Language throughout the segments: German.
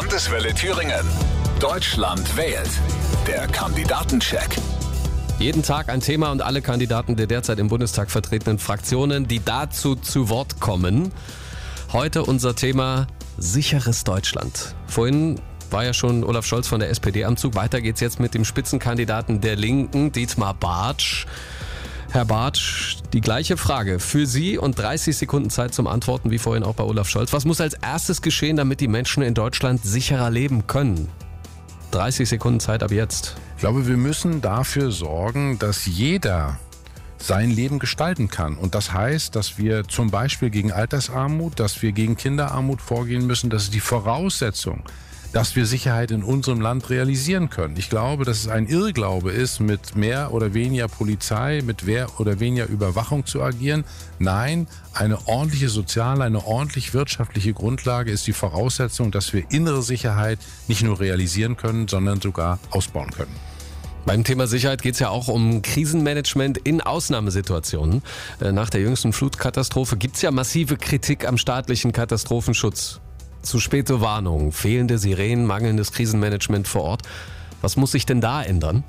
Landeswelle Thüringen. Deutschland wählt. Der Kandidatencheck. Jeden Tag ein Thema und alle Kandidaten der derzeit im Bundestag vertretenen Fraktionen, die dazu zu Wort kommen. Heute unser Thema sicheres Deutschland. Vorhin war ja schon Olaf Scholz von der SPD am Zug. Weiter geht's jetzt mit dem Spitzenkandidaten der Linken, Dietmar Bartsch. Herr Bartsch, die gleiche Frage für Sie und 30 Sekunden Zeit zum Antworten, wie vorhin auch bei Olaf Scholz. Was muss als erstes geschehen, damit die Menschen in Deutschland sicherer leben können? 30 Sekunden Zeit ab jetzt. Ich glaube, wir müssen dafür sorgen, dass jeder sein Leben gestalten kann. Und das heißt, dass wir zum Beispiel gegen Altersarmut, dass wir gegen Kinderarmut vorgehen müssen. Das ist die Voraussetzung dass wir Sicherheit in unserem Land realisieren können. Ich glaube, dass es ein Irrglaube ist, mit mehr oder weniger Polizei, mit mehr oder weniger Überwachung zu agieren. Nein, eine ordentliche soziale, eine ordentlich wirtschaftliche Grundlage ist die Voraussetzung, dass wir innere Sicherheit nicht nur realisieren können, sondern sogar ausbauen können. Beim Thema Sicherheit geht es ja auch um Krisenmanagement in Ausnahmesituationen. Äh, nach der jüngsten Flutkatastrophe gibt es ja massive Kritik am staatlichen Katastrophenschutz. Zu späte Warnung, fehlende Sirenen, mangelndes Krisenmanagement vor Ort. Was muss sich denn da ändern?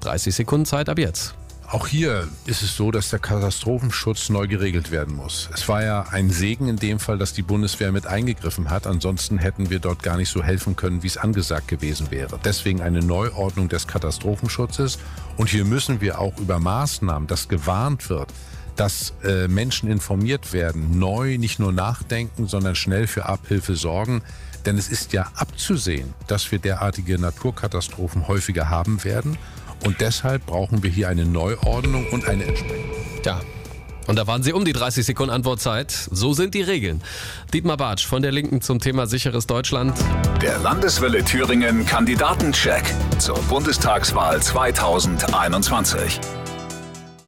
30 Sekunden Zeit ab jetzt. Auch hier ist es so, dass der Katastrophenschutz neu geregelt werden muss. Es war ja ein Segen in dem Fall, dass die Bundeswehr mit eingegriffen hat. Ansonsten hätten wir dort gar nicht so helfen können, wie es angesagt gewesen wäre. Deswegen eine Neuordnung des Katastrophenschutzes. Und hier müssen wir auch über Maßnahmen, dass gewarnt wird, dass äh, Menschen informiert werden, neu nicht nur nachdenken, sondern schnell für Abhilfe sorgen. Denn es ist ja abzusehen, dass wir derartige Naturkatastrophen häufiger haben werden. Und deshalb brauchen wir hier eine Neuordnung und eine Entsprechung. Ja. Und da waren Sie um die 30 Sekunden Antwortzeit. So sind die Regeln. Dietmar Bartsch von der Linken zum Thema sicheres Deutschland. Der Landeswelle Thüringen Kandidatencheck zur Bundestagswahl 2021.